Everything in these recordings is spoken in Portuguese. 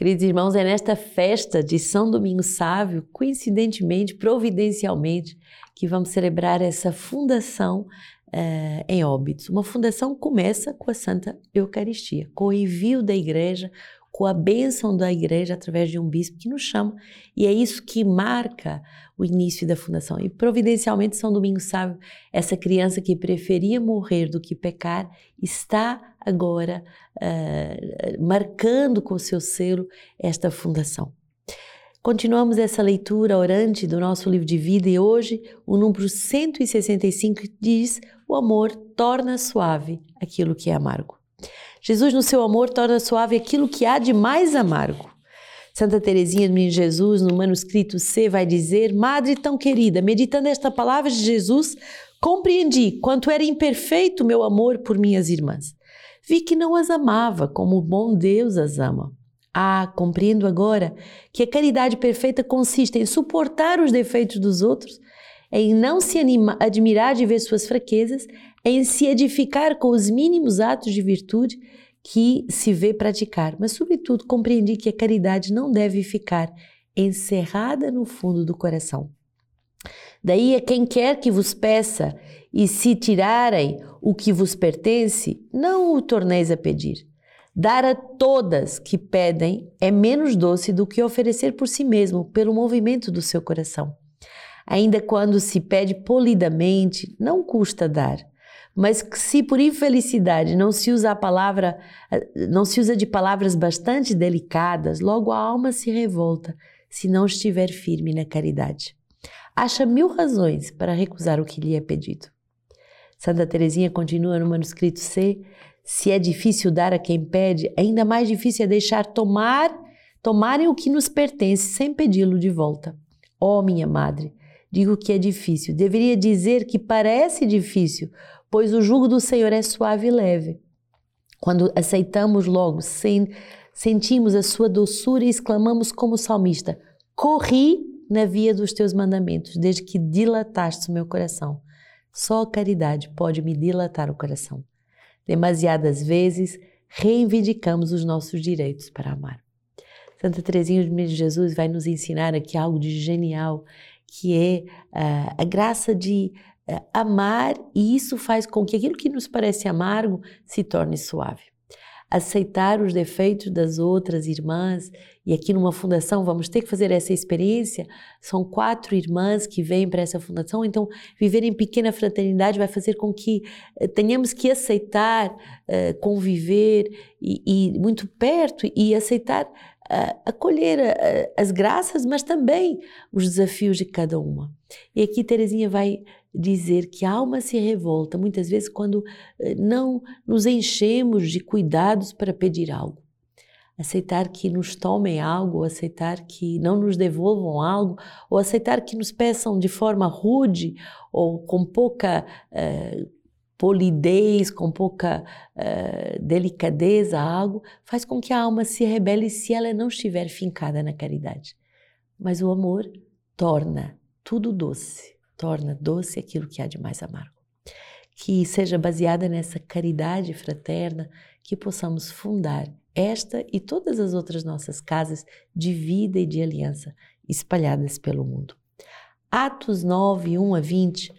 Queridos irmãos, é nesta festa de São Domingo Sávio, coincidentemente, providencialmente, que vamos celebrar essa fundação uh, em Óbidos. Uma fundação começa com a Santa Eucaristia, com o envio da igreja, com a bênção da igreja através de um bispo que nos chama, e é isso que marca o início da fundação. E providencialmente São Domingos Sávio, essa criança que preferia morrer do que pecar, está agora uh, marcando com seu selo esta fundação. Continuamos essa leitura orante do nosso livro de vida e hoje o número 165 diz: O amor torna suave aquilo que é amargo. Jesus, no seu amor, torna suave aquilo que há de mais amargo. Santa Teresinha do Menino Jesus, no manuscrito C, vai dizer: Madre tão querida, meditando esta palavra de Jesus, compreendi quanto era imperfeito meu amor por minhas irmãs. Vi que não as amava como o bom Deus as ama. Ah, compreendo agora que a caridade perfeita consiste em suportar os defeitos dos outros, em não se anima, admirar de ver suas fraquezas, em se edificar com os mínimos atos de virtude que se vê praticar. Mas, sobretudo, compreendi que a caridade não deve ficar encerrada no fundo do coração. Daí a quem quer que vos peça e se tirarem o que vos pertence, não o torneis a pedir. Dar a todas que pedem é menos doce do que oferecer por si mesmo, pelo movimento do seu coração. Ainda quando se pede polidamente, não custa dar, mas que se por infelicidade não se usa a palavra, não se usa de palavras bastante delicadas, logo a alma se revolta, se não estiver firme na caridade. Acha mil razões para recusar o que lhe é pedido. Santa Teresinha continua no manuscrito C: se é difícil dar a quem pede, ainda mais difícil é deixar tomar, tomarem o que nos pertence sem pedi-lo de volta. Oh, minha madre, digo que é difícil. Deveria dizer que parece difícil, pois o jugo do Senhor é suave e leve. Quando aceitamos logo, sem, sentimos a sua doçura e exclamamos como salmista: Corri na via dos teus mandamentos, desde que dilataste o meu coração. Só a caridade pode me dilatar o coração. Demasiadas vezes reivindicamos os nossos direitos para amar. Santa Teresinha de Jesus vai nos ensinar aqui algo de genial, que é uh, a graça de uh, amar, e isso faz com que aquilo que nos parece amargo se torne suave aceitar os defeitos das outras irmãs. E aqui numa fundação vamos ter que fazer essa experiência. São quatro irmãs que vêm para essa fundação, então viver em pequena fraternidade vai fazer com que eh, tenhamos que aceitar, uh, conviver e, e, muito perto e aceitar uh, acolher as graças, mas também os desafios de cada uma. E aqui Terezinha vai dizer que a alma se revolta muitas vezes quando eh, não nos enchemos de cuidados para pedir algo. Aceitar que nos tomem algo, aceitar que não nos devolvam algo, ou aceitar que nos peçam de forma rude ou com pouca uh, polidez, com pouca uh, delicadeza algo, faz com que a alma se rebele se ela não estiver fincada na caridade. Mas o amor torna tudo doce torna doce aquilo que há de mais amargo. Que seja baseada nessa caridade fraterna que possamos fundar esta e todas as outras nossas casas de vida e de aliança espalhadas pelo mundo. Atos 9, 1 a 20.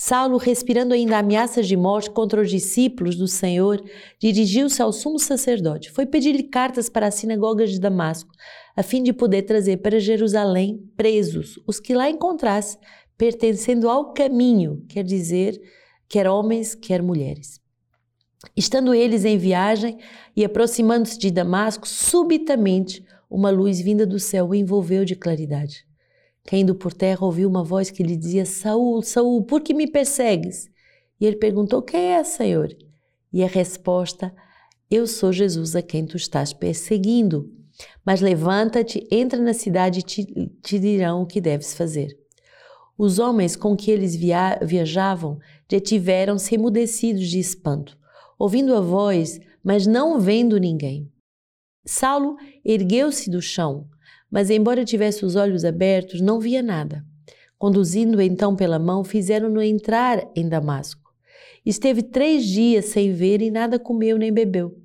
Saulo, respirando ainda ameaças de morte contra os discípulos do Senhor, dirigiu-se ao sumo sacerdote. Foi pedir-lhe cartas para as sinagogas de Damasco, a fim de poder trazer para Jerusalém presos os que lá encontrasse, pertencendo ao caminho, quer dizer, quer homens, quer mulheres. Estando eles em viagem e aproximando-se de Damasco, subitamente uma luz vinda do céu o envolveu de claridade. Caindo por terra, ouviu uma voz que lhe dizia: Saul, Saul, por que me persegues? E ele perguntou: Quem é, Senhor? E a resposta: Eu sou Jesus a quem tu estás perseguindo. Mas levanta-te, entra na cidade e te, te dirão o que deves fazer. Os homens com que eles via viajavam detiveram-se emudecidos de espanto, ouvindo a voz, mas não vendo ninguém. Saulo ergueu-se do chão, mas, embora tivesse os olhos abertos, não via nada. Conduzindo-o então pela mão, fizeram-no entrar em Damasco. Esteve três dias sem ver e nada comeu nem bebeu.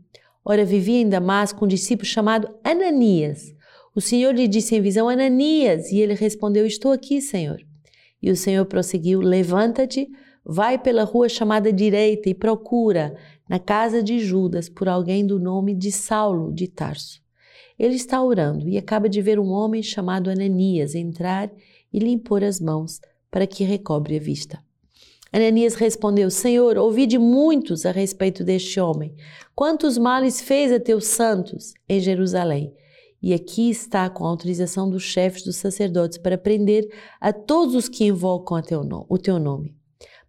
Ora, vivia em Damasco um discípulo chamado Ananias. O Senhor lhe disse em visão: Ananias. E ele respondeu: Estou aqui, Senhor. E o Senhor prosseguiu: Levanta-te, vai pela rua chamada direita e procura na casa de Judas por alguém do nome de Saulo de Tarso. Ele está orando e acaba de ver um homem chamado Ananias entrar e lhe impor as mãos para que recobre a vista. Ananias respondeu: Senhor, ouvi de muitos a respeito deste homem. Quantos males fez a teus santos em Jerusalém? E aqui está com a autorização dos chefes dos sacerdotes para prender a todos os que invocam o teu nome.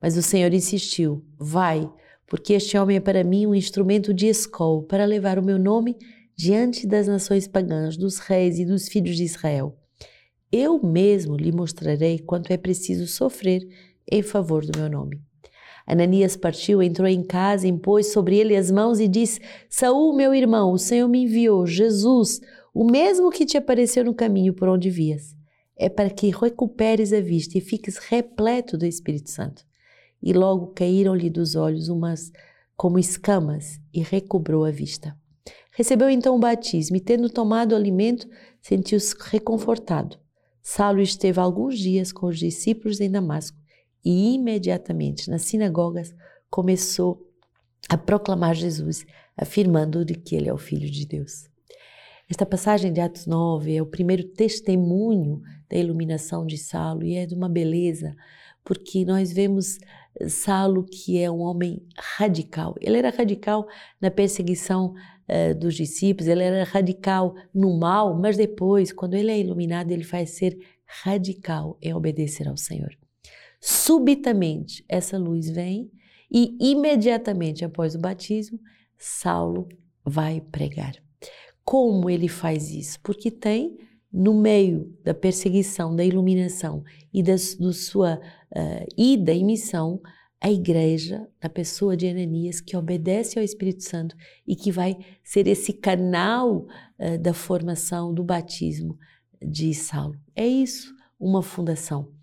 Mas o Senhor insistiu: Vai, porque este homem é para mim um instrumento de escol para levar o meu nome diante das nações pagãs, dos reis e dos filhos de Israel. Eu mesmo lhe mostrarei quanto é preciso sofrer em favor do meu nome. Ananias partiu, entrou em casa, impôs sobre ele as mãos e disse: Saul, meu irmão, o Senhor me enviou, Jesus, o mesmo que te apareceu no caminho por onde vias. É para que recuperes a vista e fiques repleto do Espírito Santo. E logo caíram-lhe dos olhos umas como escamas e recobrou a vista. Recebeu então o batismo e, tendo tomado o alimento, sentiu-se reconfortado. Saulo esteve alguns dias com os discípulos em Damasco e imediatamente nas sinagogas começou a proclamar Jesus, afirmando de que ele é o Filho de Deus. Esta passagem de Atos 9 é o primeiro testemunho da iluminação de Saulo e é de uma beleza, porque nós vemos Saulo que é um homem radical. Ele era radical na perseguição uh, dos discípulos, ele era radical no mal, mas depois, quando ele é iluminado, ele faz ser radical em obedecer ao Senhor. Subitamente essa luz vem e imediatamente após o batismo, Saulo vai pregar. Como ele faz isso? Porque tem no meio da perseguição, da iluminação e da, do sua uh, ida e missão, a igreja, na pessoa de Ananias, que obedece ao Espírito Santo e que vai ser esse canal uh, da formação do batismo de Saulo. É isso, uma fundação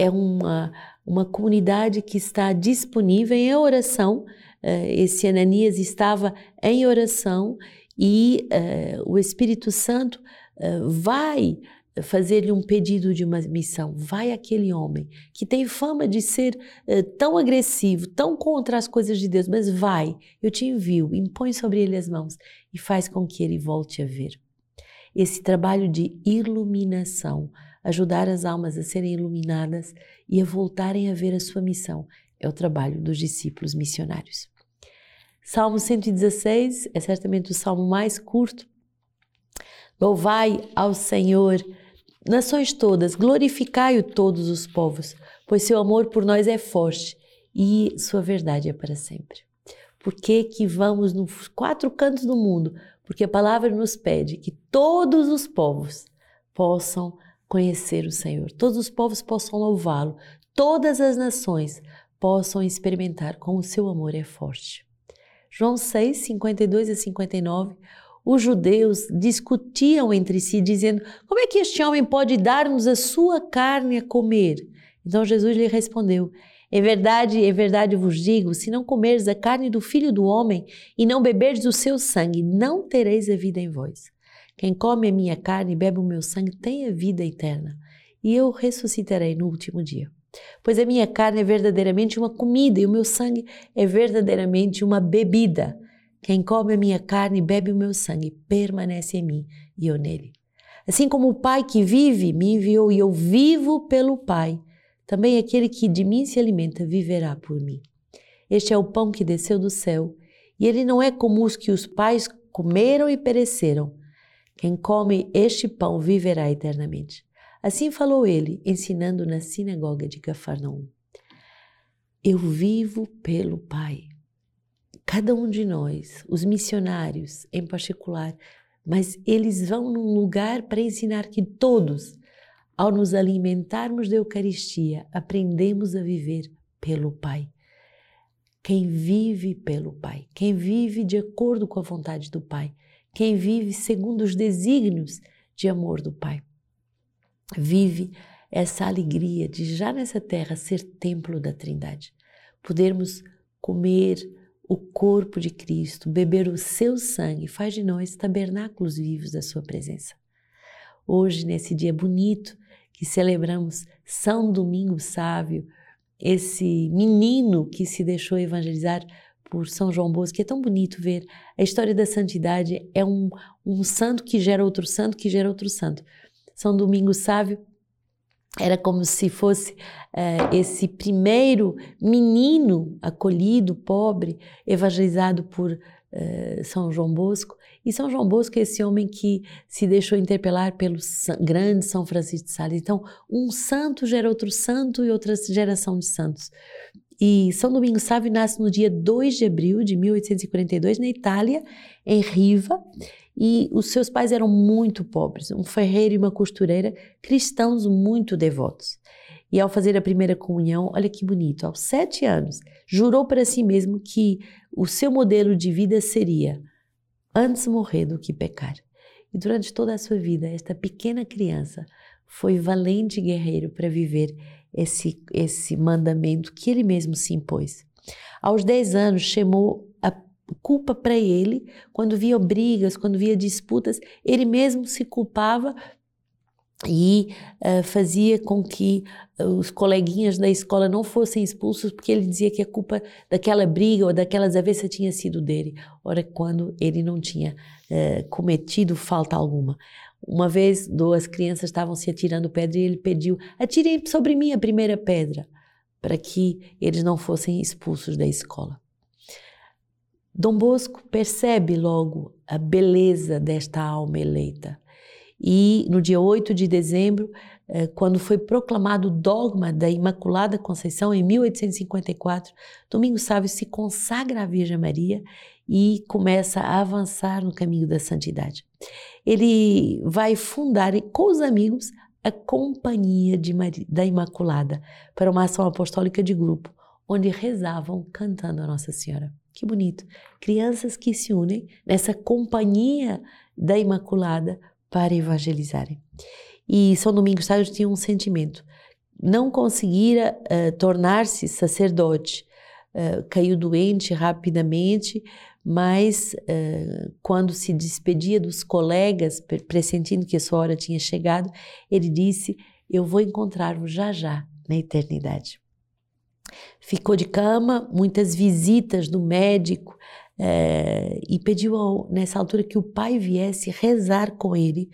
é uma, uma comunidade que está disponível em oração. Eh, esse Ananias estava em oração e uh, o Espírito Santo uh, vai fazer-lhe um pedido de uma missão. Vai aquele homem que tem fama de ser uh, tão agressivo, tão contra as coisas de Deus, mas vai, eu te envio, impõe sobre ele as mãos e faz com que ele volte a ver. Esse trabalho de iluminação ajudar as almas a serem iluminadas e a voltarem a ver a sua missão. É o trabalho dos discípulos missionários. Salmo 116 é certamente o salmo mais curto. Louvai ao Senhor, nações todas, glorificai-o todos os povos, pois seu amor por nós é forte e sua verdade é para sempre. Por que, que vamos nos quatro cantos do mundo? Porque a palavra nos pede que todos os povos possam conhecer o Senhor, todos os povos possam louvá-lo, todas as nações possam experimentar como o seu amor é forte. João 6, 52 a 59, os judeus discutiam entre si, dizendo: Como é que este homem pode dar-nos a sua carne a comer? Então Jesus lhe respondeu: É verdade, é verdade vos digo: se não comerdes a carne do filho do homem e não beberdes o seu sangue, não tereis a vida em vós. Quem come a minha carne e bebe o meu sangue tem a vida eterna, e eu ressuscitarei no último dia. Pois a minha carne é verdadeiramente uma comida e o meu sangue é verdadeiramente uma bebida. Quem come a minha carne e bebe o meu sangue permanece em mim e eu nele. Assim como o Pai que vive me enviou e eu vivo pelo Pai, também aquele que de mim se alimenta viverá por mim. Este é o pão que desceu do céu, e ele não é como os que os pais comeram e pereceram. Quem come este pão viverá eternamente. Assim falou ele, ensinando na sinagoga de Cafarnaum. Eu vivo pelo Pai. Cada um de nós, os missionários em particular, mas eles vão num lugar para ensinar que todos, ao nos alimentarmos da Eucaristia, aprendemos a viver pelo Pai. Quem vive pelo Pai, quem vive de acordo com a vontade do Pai, quem vive segundo os desígnios de amor do Pai. Vive essa alegria de já nessa terra ser templo da Trindade, podermos comer o corpo de Cristo, beber o seu sangue, faz de nós tabernáculos vivos da sua presença. Hoje, nesse dia bonito que celebramos São Domingo Sávio, esse menino que se deixou evangelizar por São João Bosco, que é tão bonito ver a história da santidade, é um, um santo que gera outro santo, que gera outro santo. São Domingo Sávio era como se fosse uh, esse primeiro menino acolhido, pobre, evangelizado por uh, São João Bosco. E São João Bosco é esse homem que se deixou interpelar pelo grande São Francisco de Sales. Então, um santo gera outro santo e outra geração de santos. E São Domingos Sávio nasce no dia 2 de abril de 1842 na Itália, em Riva, e os seus pais eram muito pobres, um ferreiro e uma costureira, cristãos muito devotos. E ao fazer a primeira comunhão, olha que bonito, aos sete anos, jurou para si mesmo que o seu modelo de vida seria antes morrer do que pecar. E durante toda a sua vida, esta pequena criança foi valente guerreiro para viver esse, esse mandamento que ele mesmo se impôs. Aos 10 anos, chamou culpa para ele, quando via brigas, quando via disputas, ele mesmo se culpava e uh, fazia com que uh, os coleguinhas da escola não fossem expulsos porque ele dizia que a culpa daquela briga ou daquela desavença tinha sido dele, ora quando ele não tinha uh, cometido falta alguma. Uma vez duas crianças estavam se atirando pedra e ele pediu: atirem sobre mim a primeira pedra, para que eles não fossem expulsos da escola. Dom Bosco percebe logo a beleza desta alma eleita e no dia 8 de dezembro, eh, quando foi proclamado o dogma da Imaculada Conceição, em 1854, Domingos Sávio se consagra à Virgem Maria e começa a avançar no caminho da santidade. Ele vai fundar com os amigos a Companhia Maria, da Imaculada para uma ação apostólica de grupo, onde rezavam cantando a Nossa Senhora. Que bonito! Crianças que se unem nessa Companhia da Imaculada para evangelizarem. E São Domingos Sávio tinha um sentimento. Não conseguira uh, tornar-se sacerdote, uh, caiu doente rapidamente, mas uh, quando se despedia dos colegas, pressentindo que a sua hora tinha chegado, ele disse: Eu vou encontrar-vos já já na eternidade. Ficou de cama, muitas visitas do médico, é, e pediu ao, nessa altura que o pai viesse rezar com ele,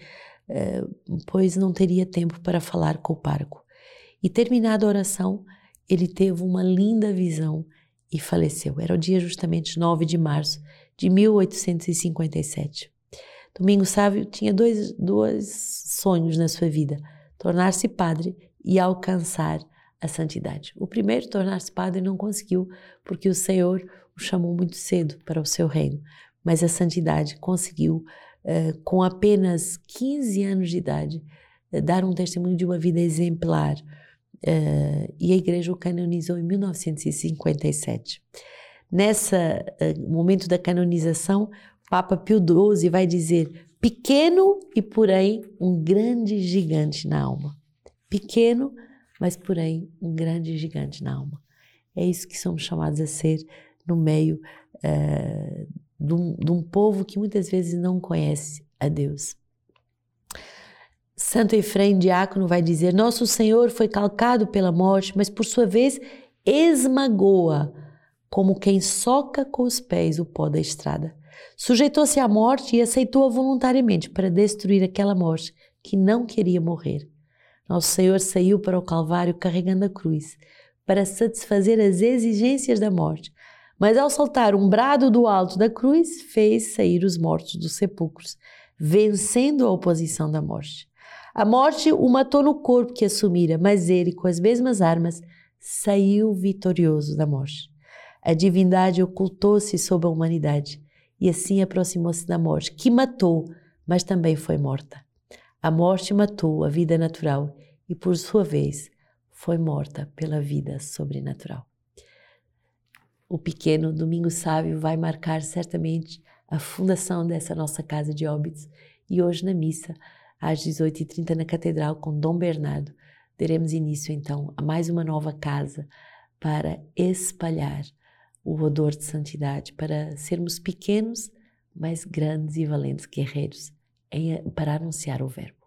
é, pois não teria tempo para falar com o parco. E terminada a oração, ele teve uma linda visão e faleceu. Era o dia justamente 9 de março de 1857. Domingos Sávio tinha dois, dois sonhos na sua vida: tornar-se padre e alcançar a santidade. O primeiro, tornar-se padre, não conseguiu, porque o Senhor o chamou muito cedo para o seu reino, mas a santidade conseguiu, uh, com apenas 15 anos de idade, uh, dar um testemunho de uma vida exemplar. Uh, e a igreja o canonizou em 1957. Nesse momento da canonização, Papa Pio XII vai dizer: pequeno e porém um grande gigante na alma. Pequeno, mas porém um grande gigante na alma. É isso que somos chamados a ser no meio uh, de, um, de um povo que muitas vezes não conhece a Deus. Santo Efraim Diácono vai dizer: Nosso Senhor foi calcado pela morte, mas por sua vez esmagou-a, como quem soca com os pés o pó da estrada. Sujeitou-se à morte e aceitou-a voluntariamente para destruir aquela morte que não queria morrer. Nosso Senhor saiu para o Calvário carregando a cruz, para satisfazer as exigências da morte, mas ao saltar um brado do alto da cruz, fez sair os mortos dos sepulcros, vencendo a oposição da morte. A morte o matou no corpo que assumira, mas ele, com as mesmas armas, saiu vitorioso da morte. A divindade ocultou-se sob a humanidade e assim aproximou-se da morte, que matou, mas também foi morta. A morte matou a vida natural e, por sua vez, foi morta pela vida sobrenatural. O pequeno Domingo Sávio vai marcar certamente a fundação dessa nossa casa de óbitos e hoje na missa, às 18h30 na Catedral com Dom Bernardo, teremos início então a mais uma nova casa para espalhar o odor de santidade, para sermos pequenos, mas grandes e valentes guerreiros em, para anunciar o Verbo.